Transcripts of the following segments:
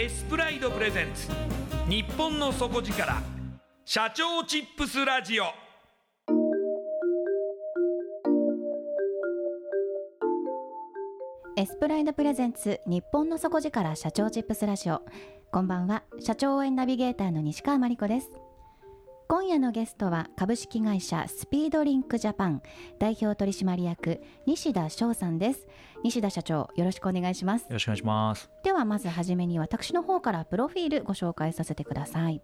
エスプライドプレゼンツ。日本の底力。社長チップスラジオ。エスプライドプレゼンツ日本の底力社長チップスラジオ。こんばんは。社長応援ナビゲーターの西川真理子です。今夜のゲストは株式会社スピードリンクジャパン代表取締役西田翔さんです。西田社長よろしくお願いします。よろしくお願いします。ではまずはじめに私の方からプロフィールご紹介させてください。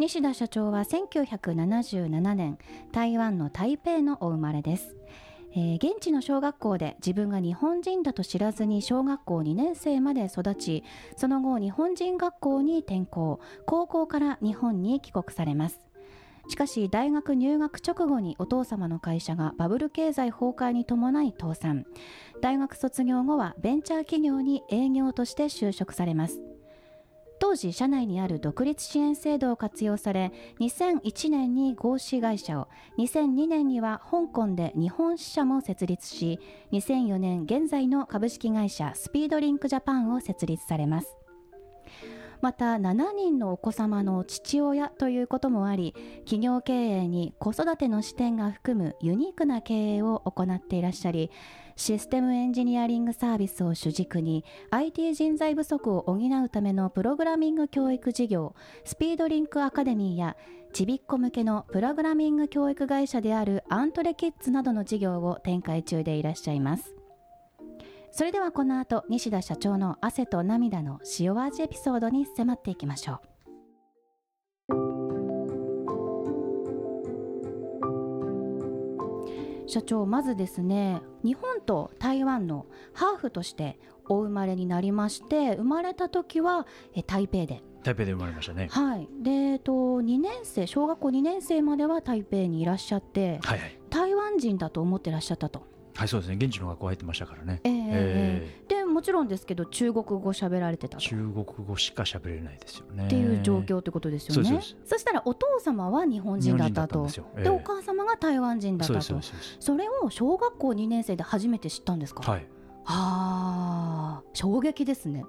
西田社長は1977年台湾の台北のお生まれです。えー、現地の小学校で自分が日本人だと知らずに小学校2年生まで育ちその後日本人学校に転校。高校から日本に帰国されますしかし大学入学直後にお父様の会社がバブル経済崩壊に伴い倒産。大学卒業後はベンチャー企業に営業として就職されます。当時社内にある独立支援制度を活用され2001年に合資会社を2002年には香港で日本支社も設立し2004年現在の株式会社スピードリンクジャパンを設立されます。また7人のお子様の父親ということもあり企業経営に子育ての視点が含むユニークな経営を行っていらっしゃりシステムエンジニアリングサービスを主軸に IT 人材不足を補うためのプログラミング教育事業スピードリンクアカデミーやちびっこ向けのプログラミング教育会社であるアントレキッズなどの事業を展開中でいらっしゃいます。それではこの後西田社長の汗と涙の塩味エピソードに迫っていきましょう。社長まずですね日本と台湾のハーフとしてお生まれになりまして生まれた時はえ台北で。台北で生まれましたね。はい。でえっと2年生小学校2年生までは台北にいらっしゃって、はいはい。台湾人だと思ってらっしゃったとはいそうですね現地の学校入ってましたからねえええでもちろんですけど中国語喋られてたと中国語しか喋れないですよねっていう状況ってことですよね。そしたらお父様は日本人だったと。ででお母様が台湾人だったと。それを小学校2年生で初めて知ったんですか？はいああ衝撃ですね。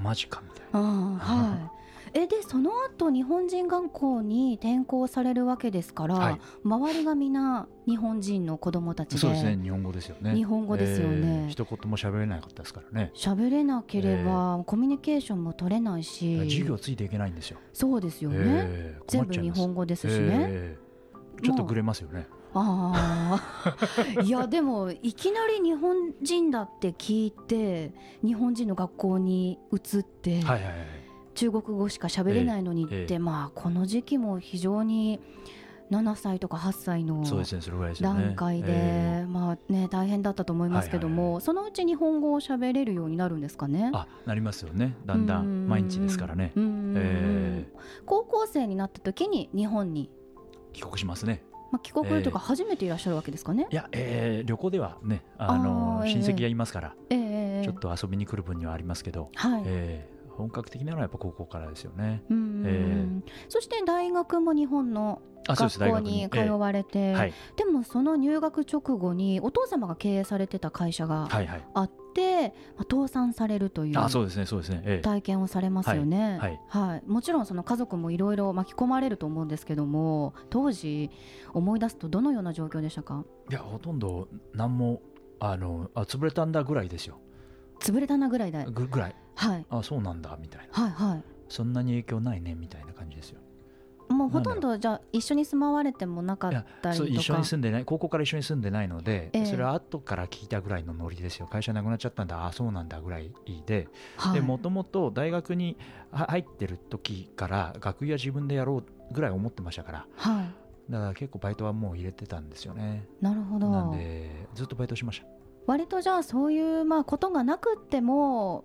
マジかみたいなうんはい。えでその後日本人学校に転校されるわけですから、はい。周りがみんな日本人の子供たちでそうですね。日本語ですよね。日本語ですよね。えー一言も喋れなかったですからね。喋れなければ、コミュニケーションも取れないし授業ついていけないんですよ。そうですよね、えー全部日本語ですしね、えーちょっとぐれますよね。ああ いやでもいきなり日本人だって聞いて日本人の学校に移って、はいはいはい中国語しか喋れないのにって、ええええ。まあこの時期も非常に7歳とか8歳の段階で、えまあね大変だったと思いますけども、そのうち日本語を喋れるようになるんですかね？え。あなりますよね。だんだん毎日ですからね。え高校生になった時に日本に、帰国しますね。まあ、帰国というか初めていらっしゃるわけですかね？いや、えー旅行ではねあの親戚がいますから、ええええ。ちょっと遊びに来る分にはありますけど、はい、えー本格的なのはやっぱ高校からですよね。えそして大学も日本の学校に通われて、ええはい。でもその入学直後にお父様が経営されてた会社がはいはい。あって、まあ、倒産されるというあそうですねそうですね、ええ。体験をされますよね。はい。はい。もちろんその家族もいろいろ巻き込まれると思うんですけども当時思い出すとどのような状況でしたか？いやほとんど何もあのあ潰れたんだぐらいですよ。潰れたなぐらいで、はい、ぐぐらいはい。あそうなんだみたいな。はいそんなに影響ないねみたいな感じですよ。もうほとんどじゃあ一緒に住まわれてもなかったりとか？そう一緒に住んでない高校から一緒に住んでないので、ええ。それは後から聞いたぐらいのノリですよ。会社なくなっちゃったんだ。あそうなんだぐらいで。はい。でもともと大学には入ってる時から学位は自分でやろうぐらい思ってましたから。はい。だから結構バイトはもう入れてたんですよね。なるほど。なんでずっとバイトしました割とじゃあそういうまあことがなくっても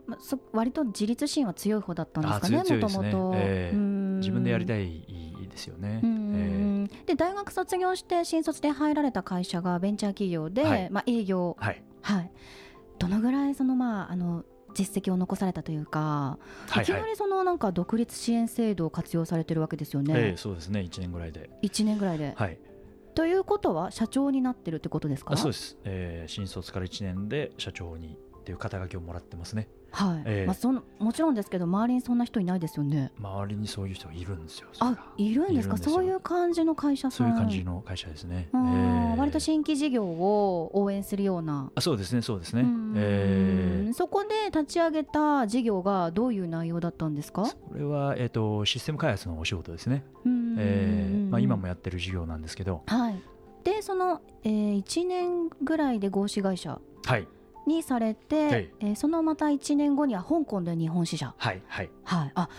割と自立心は強い方だったんですかねもともとええ。自分でやりたいいですよね、うん。えで大学卒業して新卒で入られた会社がベンチャー企業で、はい。まあ、営業。えはい。はい。どのぐらいそのまああの実績を残されたというか、はいはい。きないりそのなんか独立支援制度を活用されてるわけですよね、ええそうですね。1年ぐらいで。1年ぐらいで、はいということは社長になってるってことですか？あそうです、えー新卒から1年で社長にっていう肩書きをもらってますね。はい、ええまあ、そのもちろんですけど周りにそんな人いないですよね？周りにそういう人がいるんですよあいるんですか？そういう感じの会社さん。そういう感じの会社ですね、うんええ割と新規事業を応援するような、あそうですねそうですね。うん。えー。そこで立ち上げた事業がどういう内容だったんですか？それは、えー、とシステム開発のお仕事ですね、うんえーまあ、今もやってる事業なんですけど。はい。でその、えー、1年ぐらいで合資会社はい。にされて、はい。えーそのまた1年後には香港で日本支社。はいはい。はい。あ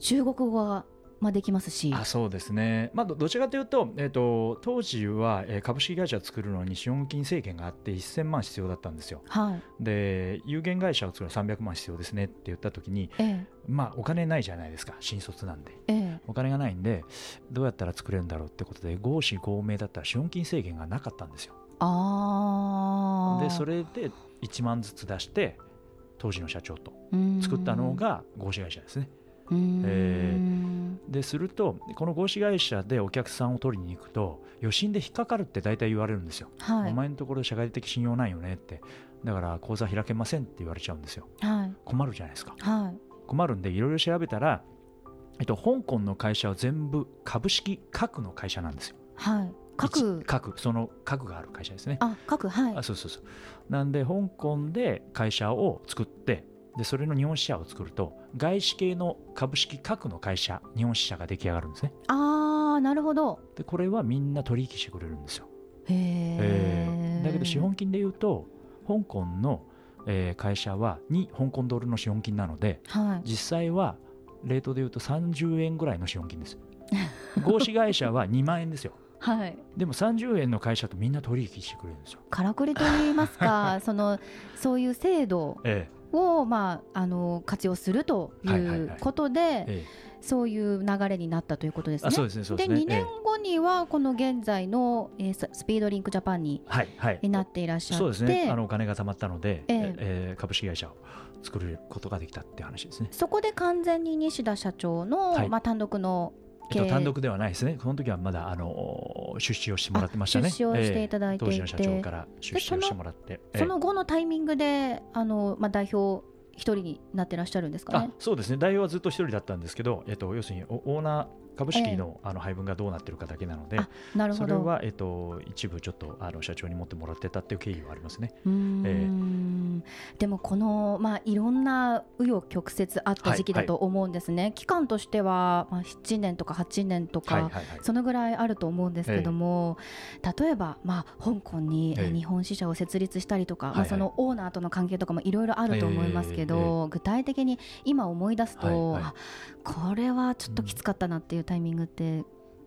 中国語が、まあ、できますし。あそうですね、まあ、どどちらかというと,、えー、と当時は、えー株式会社を作るのに資本金制限があって1000万必要だったんですよ。はい。で有限会社を作るのは300万必要ですねって言った時にえ。まあお金ないじゃないですか。新卒なんで。ええお金がないんでどうやったら作れるんだろうってことで合資合名だったら資本金制限がなかったんですよ。ああでそれで1万ずつ出して当時の社長と作ったのが合資会社ですね。うーでするとこの合資会社でお客さんを取りに行くと余震で引っかかるって大体言われるんですよ、はい。お前のところ社会的信用ないよねって。だから口座開けませんって言われちゃうんですよ。はい。困るじゃないですか。はい。困るんでいろいろ調べたら、えっと、香港の会社は全部株式核の会社なんですよ。はい。各一核。その核がある会社ですね。あ各はい。あそうそうそう。なんで香港で会社を作ってでそれの日本支社を作ると外資系の株式核の会社日本支社が出来上がるんですね。ああなるほど。でこれはみんな取引してくれるんですよ、へえだけど資本金で言うと香港の、えー会社はに香港ドルの資本金なのではい。実際はレートで言うと30円ぐらいの資本金です。合資会社は2万円ですよ。はい。でも30円の会社とみんな取引してくれるんですよ、からくりと言いますか そのそういう制度えを、まあ、あの活用するといはいはいはい。うことで、えええそういう流れになったということですね。あそうですねですね。2年え後にはこの現在の、えーススピードリンクジャパンにえはいはい。なっていらっしゃって。そうですね。あのお金が貯まったので、ええ。えー株式会社を作ることができたっていう話ですね、そこで完全に西田社長の、はい。まあ、単独のえっと、単独ではないですね。この時はまだあの出資をしてもらってましたね。あ出資をしていただいていて。ええ。当時の社長から出資をしてもらって。ええ。その後のタイミングであの、まあ、代表一人になってらっしゃるんですかあね。そうですね代表はずっと一人だったんですけど、えっと、要するにオーナー株式の,、あの配分がどうなってるかだけなのであなるほど。それは、えっと、一部ちょっとあの社長に持ってもらってたっていう経緯はありますね。うーん。でもこの、まあ、いろんな紆余曲折あった時期だと思うんですね、期間としては、まあ、7年とか8年とか、はいはいはい。そのぐらいあると思うんですけども、例えば、まあ、香港にええ。日本支社を設立したりとか、はいまあ、そのオーナーとの関係とかもいろいろあると思いますけど、具体的に今思い出すと、はいはい。あこれはちょっときつかったなっていうタイミングって、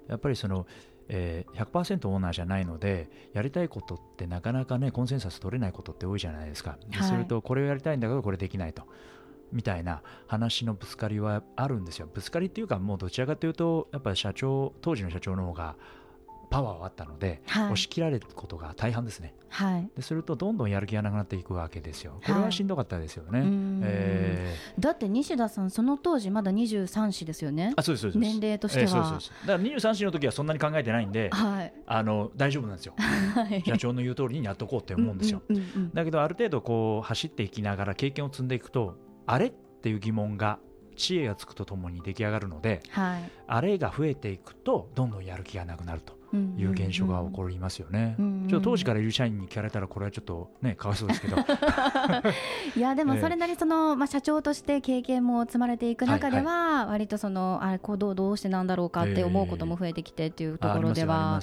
やっぱりその、えー、100%オーナーじゃないのでやりたいことってなかなかねコンセンサス取れないことって多いじゃないですか、ではい。するとこれをやりたいんだけどこれできないと。みたいな話のぶつかりはあるんですよ。ぶつかりっていうかもうどちらかというとやっぱり社長当時の社長の方がパワーはあったので、はい。押し切られることが大半ですね。はい、でするとどんどんやる気がなくなっていくわけですよ。これはしんどかったですよね、うーん。えー。だって西田さん、その当時まだ23歳ですよね、あそうですそうです。年齢としては。えーそうですだから23歳の時はそんなに考えてないんではい、あの大丈夫なんですよ。はい。社長の言う通りにやっとこうって思うんですよ。うん。だけどある程度こう走っていきながら経験を積んでいくとあれっていう疑問が知恵がつくとともに出来上がるのではい。あれが増えていくとどんどんやる気がなくなるという現象が起こりますよね。ちょっと当時からいる社員に聞かれたらこれはちょっとねかわいそうですけど。いやでも それなりその、まあ、社長として経験も積まれていく中では、割とそのあれこうどうどうしてなんだろうかって思うことも増えてきてっていうとあころでは。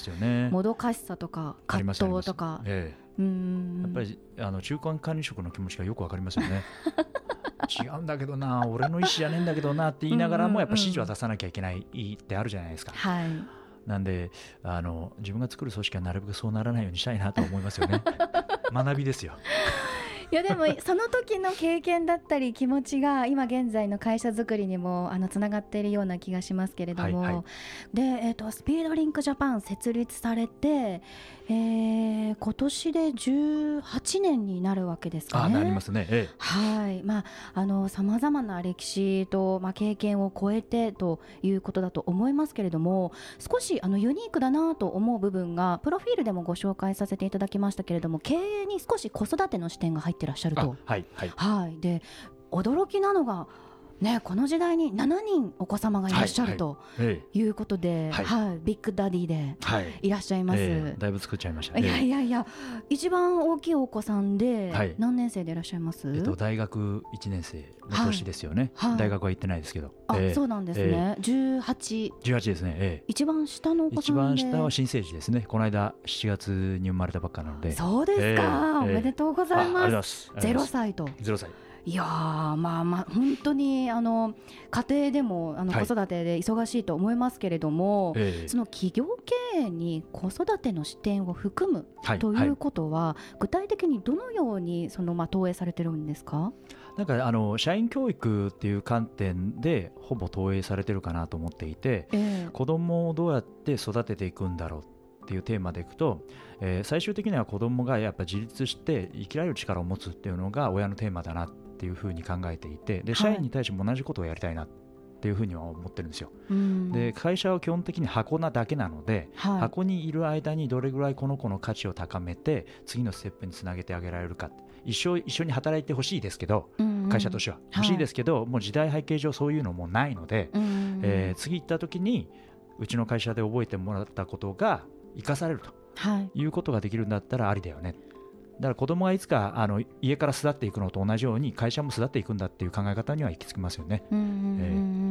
もどかしさとか葛藤とか。やっぱりあの中間管理職の気持ちがよくわかりますよね。違うんだけどな俺の意思じゃねえんだけどなって言いながらもやっぱ指示は出さなきゃいけないってあるじゃないですか。はいなんであの自分が作る組織はなるべくそうならないようにしたいなと思いますよね。学びですよ。いやでもその時の経験だったり気持ちが今現在の会社作りにもあのつながっているような気がしますけれども、はいはいで、えー、とスピードリンクジャパン設立されて、えー今年で18年になるわけですかね。あなりますね。えはい、まあ、あの、さまざまな歴史と、まあ、経験を超えてということだと思いますけれども。少し、あの、ユニークだなと思う部分が、プロフィールでもご紹介させていただきましたけれども、経営に少し子育ての視点が入ってらっしゃると。はいはい。はい、で、驚きなのが。ね、この時代に7人お子様がいらっしゃるはいとえいうことで、はいはい、ビッグダディでえはい。いらっしゃいます。ええだいぶ作っちゃいましたいやいね。やいや、一番大きいお子さんではい何年生でいらっしゃいます？えっと大学1年生の年ですよね。はいはい大学は行ってないですけど。あ、ええそうなんですね。十八、18ですね。ええ一番下のお子さ一んで。番下は新生児ですね。この間7月に生まれたばっかなので。そうですか、ええおめでとうございま。ますす。ゼロ歳と。ゼロ歳。いやー、まあまあ、本当に、あの、家庭でも、あの、はい子育てで忙しいと思いますけれども。ええその企業経営に子育ての視点を含むはいはいうといことは、具体的にどのようにそのまあ投影されてるんですか？なんかあの社員教育っていう観点でほぼ投影されてるかなと思っていてええ子供をどうやって育てていくんだろうっていうテーマでいくと、えー最終的には子供がやっぱ自立して生きられる力を持つっていうのが親のテーマだなっていうふうに考えていてではい。社員に対しても同じことをやりたいなっていうふうには思ってるんですよ。うん。で会社は基本的に箱なだけなのではい、箱にいる間にどれぐらいこの子の価値を高めて次のステップにつなげてあげられるか一生一緒に働いてほしいですけどうんうん。会社としては。欲しいですけど、もう時代背景上そういうのもないので、うん。えー次行った時にうちの会社で覚えてもらったことが生かされるとはい。いうことができるんだったらありだよねだから子供がいつかあの家から巣立っていくのと同じように会社も巣立っていくんだっていう考え方には行き着きますよね。うんうんうんうん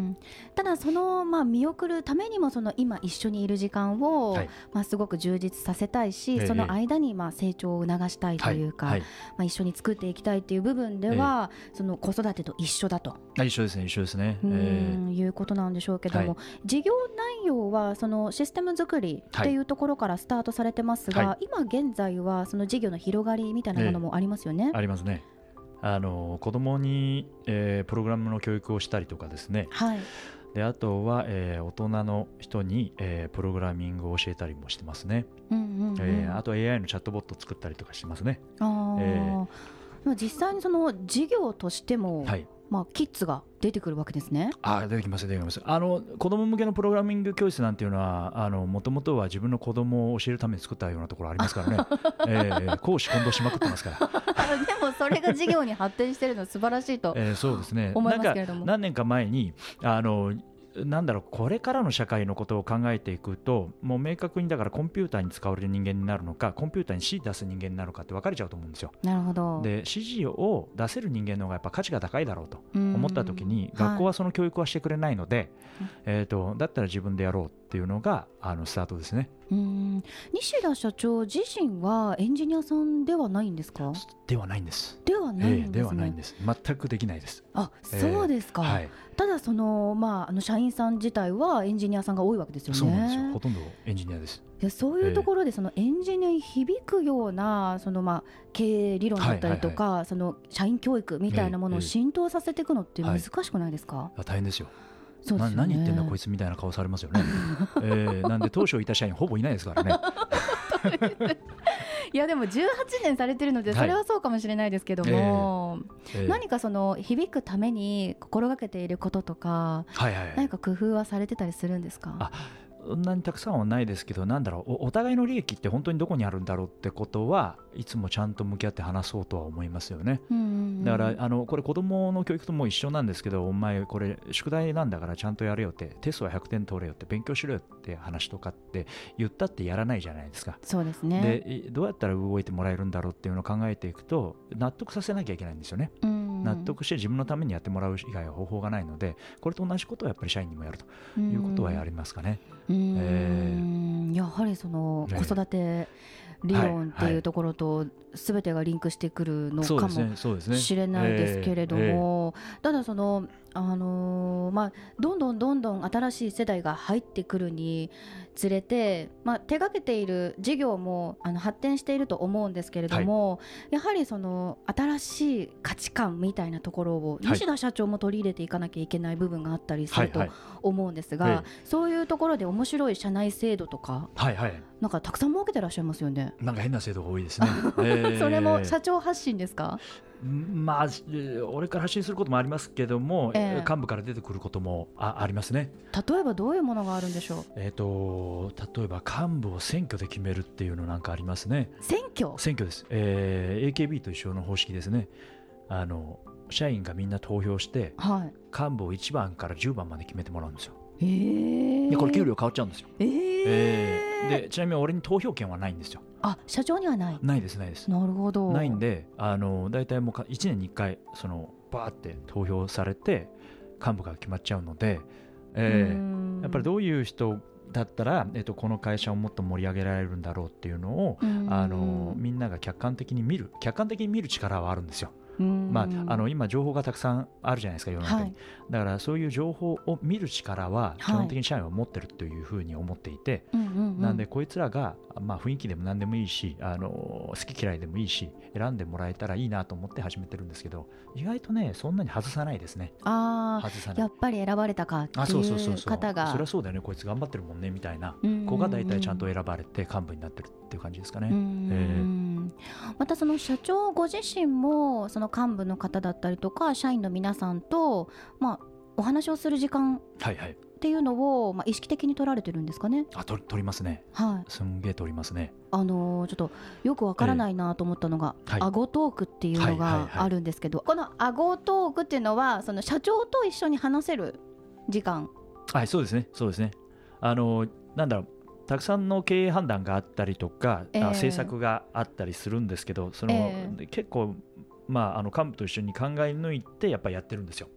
ただそのまあ見送るためにもその今一緒にいる時間を、はい。まあすごく充実させたいし、ええ。その間にまあ成長を促したいというか、はい。まあ一緒に作っていきたいっていう部分では、その子育てと一緒だと、あ一緒ですね一緒ですね。うえーんいうことなんでしょうけども、は事業内容はそのシステム作りっていうところからスタートされてますが、は今現在はその事業の広がりみたいなものもありますよね。ありますね。あの子供に、えープログラムの教育をしたりとかですね。はい、であとは、えー大人の人に、えープログラミングを教えたりもしてますね、うんうんうん。えーあと AI のチャットボットを作ったりとかしてますね。あー。え実際にその事業としても、はいまあ、キッズが出てくるわけですね。あ出てきます出てきますあの子供向けのプログラミング教室なんていうのはもともとは自分の子供を教えるために作ったようなところありますからね、えー講師混同しまくってますから、でもそれが事業に発展してるの素晴らしいと えーそうですね思いますけれども。何年か前にあのなんだろうこれからの社会のことを考えていくともう明確にだからコンピューターに使われる人間になるのかコンピューターに指示出す人間になるのかって分かれちゃうと思うんですよ。なるほどで指示を出せる人間の方がやっぱ価値が高いだろうと思った時にうん学校はその教育はしてくれないので、うんえー、とだったら自分でやろうっていうのがあのスタートですね。うん西田社長自身はエンジニアさんではないんですか？ではないんです。ではないんですね、ええではないんです。全くできないです。あええそうですか、はい、ただそのまああの社員さん自体はエンジニアさんが多いわけですよねそうなんですよ。ほとんどエンジニアです。いやそういうところでそのエンジニアに響くようなそのまあ経営理論だったりとか、その社員教育みたいなものをええ浸透させていくのってはい難しくないですか、あ大変ですよ。そうですよねな何言ってんだこいつみたいな顔されますよね。えーなんで当初いた社員ほぼいないですからね。いやでも18年されてるのではい。それはそうかもしれないですけども、えー何かその響くために心がけていることとかはいはいはい。何か工夫はされてたりするんですか？あそんなにたくさんはないですけどなんだろうおお互いの利益って本当にどこにあるんだろうってことはいつもちゃんと向き合って話そうとは思いますよね。うんうんうんだからあのこれ子供の教育とも一緒なんですけどお前これ宿題なんだからちゃんとやれよってテストは100点取れよって勉強しろよって話とかって言ったってやらないじゃないですか。そうですねでいどうやったら動いてもらえるんだろうっていうのを考えていくと納得させなきゃいけないんですよね。うん納得して自分のためにやってもらう以外は方法がないのでこれと同じことをやっぱり社員にもやるということはやりますかね。うーんえやはりそのええ子育て理論ってはいうところと全てがリンクしてくるのかもしれないですけれども、ただその、あのーまあ、どんどんどんどん新しい世代が入ってくるにつれて、まあ、手がけている事業もあの発展していると思うんですけれども、やはりその新しい価値観みたいなところをはい。西田社長も取り入れていかなきゃいけない部分があったりすると思うんですが、え。そういうところで面白い社内制度とかはいはいなんかたくさん設けてらっしゃいますよね。なんか変な制度が多いですね。えーそれも社長発信ですか？まあ、えー俺から発信することもありますけども、ええ幹部から出てくることもあありますね。例えばどういうものがあるんでしょう？えー、と例えば幹部を選挙で決めるっていうのなんかありますね。選挙？選挙です、えー AKB と一緒の方式ですね。あの社員がみんな投票してはい。幹部を1番から10番まで決めてもらうんですよ。えー、でこれ給料変わっちゃうんですよ。えーえーでちなみに俺に投票権はないんですよ。あ社長にはない。ないですないです。なるほど。ないんであの大体もうか1年に1回そのバーって投票されて幹部が決まっちゃうので、えーやっぱりどういう人だったら、えっとこの会社をもっと盛り上げられるんだろうっていうのを、うんあのみんなが客観的に見る客観的に見る力はあるんですよ。うん。まあ、あの今情報がたくさんあるじゃないですか世の中に、はい。だからそういう情報を見る力はい。基本的に社員は持ってるというふうに思っていて、なんでこいつらが、まあ、雰囲気でも何でもいいしあの好き嫌いでもいいし選んでもらえたらいいなと思って始めてるんですけど意外とねそんなに外さないですね。あ外さない。あやっぱり選ばれたかっていう方が。そりゃそうだよね。こいつ頑張ってるもんねみたいな。子が大体ちゃんと選ばれて幹部になってるっていう感じですかね、うん。うんまたその社長ご自身もその幹部の方だったりとか社員の皆さんと、まあ、お話をする時間はいはい。っていうのを、まあ、意識的に取られてるんですかね？あ取取りますね。はい。すんげえ取りますね。あのーちょっとよくわからないなと思ったのが、はい。アゴトークっていうのがはい。あるんですけど、このアゴトークっていうのはその社長と一緒に話せる時間？はいそうですね。そうですね。あのなんだろうたくさんの経営判断があったりとか、ええ。あ政策があったりするんですけどその、ええ。結構まああの幹部と一緒に考え抜いてやっぱりやってるんですよ。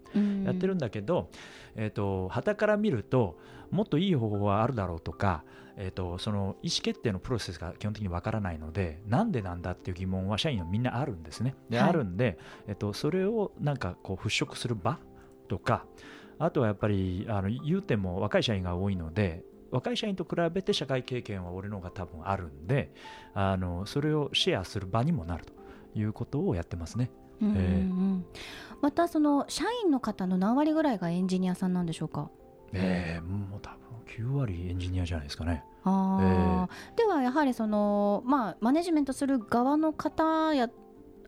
やってるんだけど、えー、と旗から見るともっといい方法はあるだろうとか、えー、とその意思決定のプロセスが基本的にわからないのでなんでなんだっていう疑問は社員はみんなあるんですね。ではい。あるんで、えー、とそれをなんかこう払拭する場とかあとはやっぱりあの言うても若い社員が多いので若い社員と比べて社会経験は俺の方が多分あるんであのそれをシェアする場にもなるということをやってますね。うんうんうん。えまたその社員の方の何割ぐらいがエンジニアさんなんでしょうか？えーもう多分9割エンジニアじゃないですかね。あー。ではやはりその、まあ、マネジメントする側の方や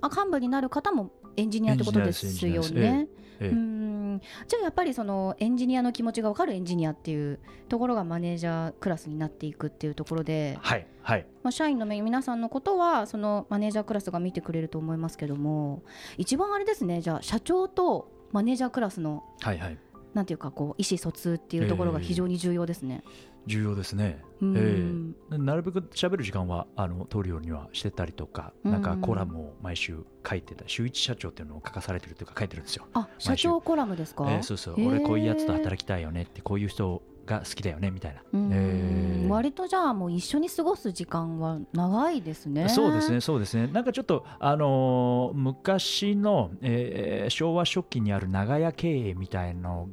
あ幹部になる方もエンジニアってことですよね。ええ。うんじゃあやっぱりそのエンジニアの気持ちが分かるエンジニアっていうところがマネージャークラスになっていくっていうところで、はいはい。まあ、社員の皆さんのことはそのマネージャークラスが見てくれると思いますけども一番あれですねじゃあ社長とマネージャークラスのはいはいなんていうかこう意思疎通っていうところが非常に重要ですね。重要ですね、えー、なるべく喋る時間はあの取るようにはしてたりとか、なんかコラムを毎週書いてた週一社長っていうのを書かされてるというか書いてるんですよ。あ社長コラムですか、えー、そうそう。俺こういうやつと働きたいよねってこういう人が好きだよねみたいな、えー、割とじゃあもう一緒に過ごす時間は長いですね。そうですねそうですね。なんかちょっとあのー、昔の、えー、昭和初期にある長屋経営みたいの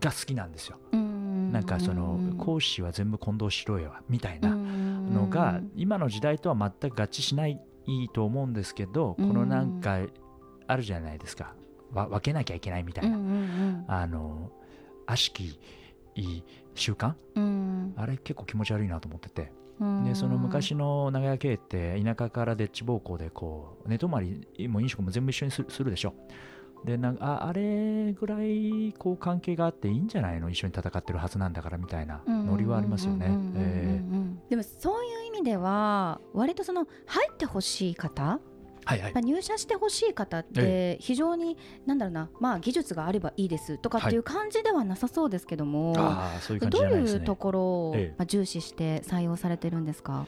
が好きなんですよ。なんかその講師は全部混同しろよみたいなのが今の時代とは全く合致しないと思うんですけどこのなんかあるじゃないですか。分けなきゃいけないみたいな。あの悪しき習慣？あれ結構気持ち悪いなと思ってて。でその昔の長屋系って田舎からでっち奉公でこう寝泊まりも飲食も全部一緒にするでしょでなんかああれぐらいこう関係があっていいんじゃないの？一緒に戦ってるはずなんだからみたいなノリはありますよね。でもそういう意味では割とその入ってほしい方はいはい、入社してほしい方って非常になんだろうな、まあ、技術があればいいですとかっていう感じではなさそうですけども、はい、どういうところを、まあ、重視して採用されてるんですか？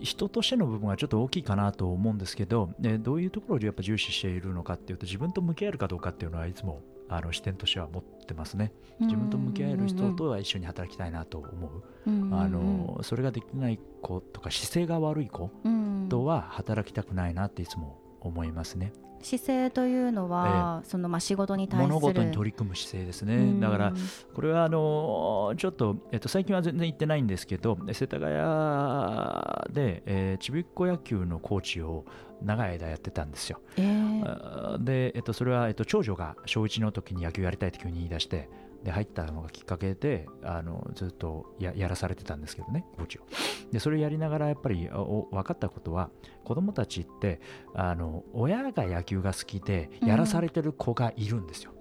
人としての部分はちょっと大きいかなと思うんですけど、ね、どういうところをやっぱ重視しているのかっていうと自分と向き合えるかどうかっていうのはいつもあの視点としては持ってますね。自分と向き合える人とは一緒に働きたいなと思う,、あのそれができない子とか姿勢が悪い子とは働きたくないなっていつも思いますね。姿勢というのは、えー、そのまあ仕事に対する物事に取り組む姿勢ですね、だからこれはあのちょっと、えっと、最近は全然行ってないんですけど世田谷で、えー、ちびっこ野球のコーチを長い間やってたんですよ、えー、で、えっと、それは、えっと、長女が小1の時に野球やりたいって急に言い出してで入ったのがきっかけであのずっとややらされてたんですけどねコーチを。でそれをやりながらやっぱり分かったことは子供たちってあの親が野球が好きでやらされてる子がいるんですよ、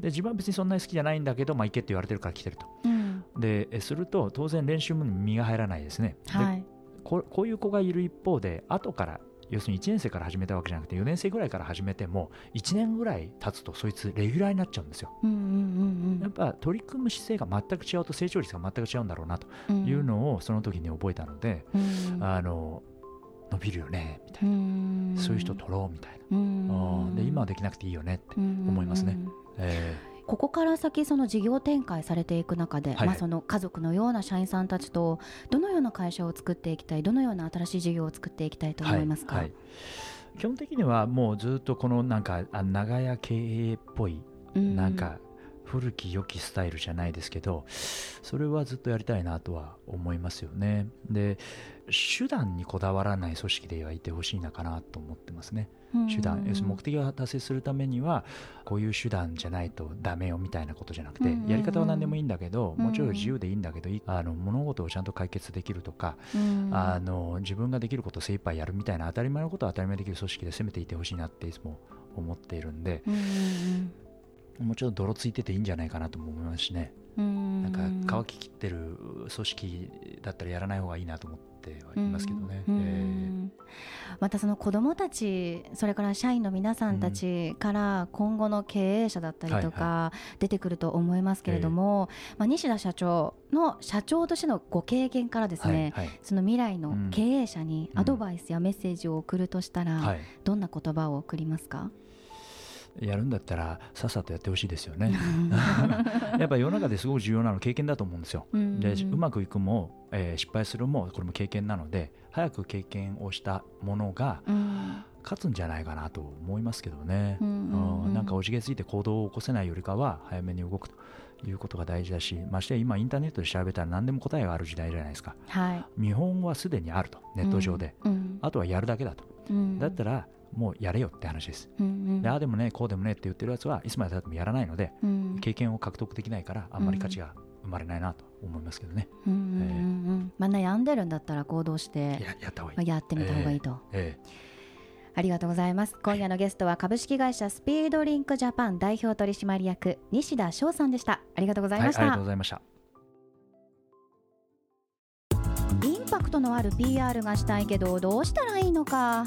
で自分は別にそんなに好きじゃないんだけど、まあ、行けって言われてるから来てると、うん、ですると当然練習も身が入らないですね、はい、ここういう子がいる一方で後から要するに1年生から始めたわけじゃなくて4年生ぐらいから始めても1年ぐらい経つとそいつレギュラーになっちゃうんですよ。やっぱ取り組む姿勢が全く違うと成長率が全く違うんだろうなというのをその時に覚えたので、あの伸びるよねみたいな。そういう人取ろうみたいな。で今はできなくていいよねって思いますね。えーここから先その事業展開されていく中で、はい、まあ、その家族のような社員さんたちとどのような会社を作っていきたいどのような新しい事業を作っていきたいと思いますか、はいはい、基本的にはもうずっとこのなんか長屋経営っぽい、なんか古き良きスタイルじゃないですけどそれはずっとやりたいなとは思いますよね。で手段にこだわらない組織ではいてほしいなかなと思ってますね。手段。要するに目的を達成するためにはこういう手段じゃないとダメよみたいなことじゃなくてやり方は何でもいいんだけどもちろん自由でいいんだけどあの物事をちゃんと解決できるとかあの自分ができることを精一杯やるみたいな当たり前のことは当たり前できる組織で攻めていてほしいなっていつも思っているんでもうちょっと泥ついてていいんじゃないかなとも思いますしねなんか乾ききってる組織だったらやらない方がいいなと思ってはいますけどね。えー、またその子どもたちそれから社員の皆さんたちから今後の経営者だったりとか出てくると思いますけれども、まあ、西田社長の社長としてのご経験からですね、はいはい、その未来の経営者にアドバイスやメッセージを送るとしたら、どんな言葉を送りますか、やるんだったらさっさとやってほしいですよね。やっぱ世の中ですごく重要なのは経験だと思うんですよ、でうまくいくも、えー、失敗するもこれも経験なので早く経験をしたものが、勝つんじゃないかなと思いますけどね、うんなんかおじけついて行動を起こせないよりかは早めに動くということが大事だしまして今インターネットで調べたら何でも答えがある時代じゃないですか、はい、見本はすでにあると。ネット上で、うん。うん、あとはやるだけだと、うん、だったらもうやれよって話です。うんうん、でああでもねこうでもねって言ってるやつはいつまでたってもやらないので、うん、経験を獲得できないからあんまり価値が生まれないなと思いますけどね。うんうんうんまあ、悩んでるんだったら行動してややった方がいい、やってみた方がいいと。えーえーありがとうございます。今夜のゲストは株式会社スピードリンクジャパン代表取締役西田翔さんでした。ありがとうございました。はい、ありがとうございました。インパクトのある PR がしたいけどどうしたらいいのか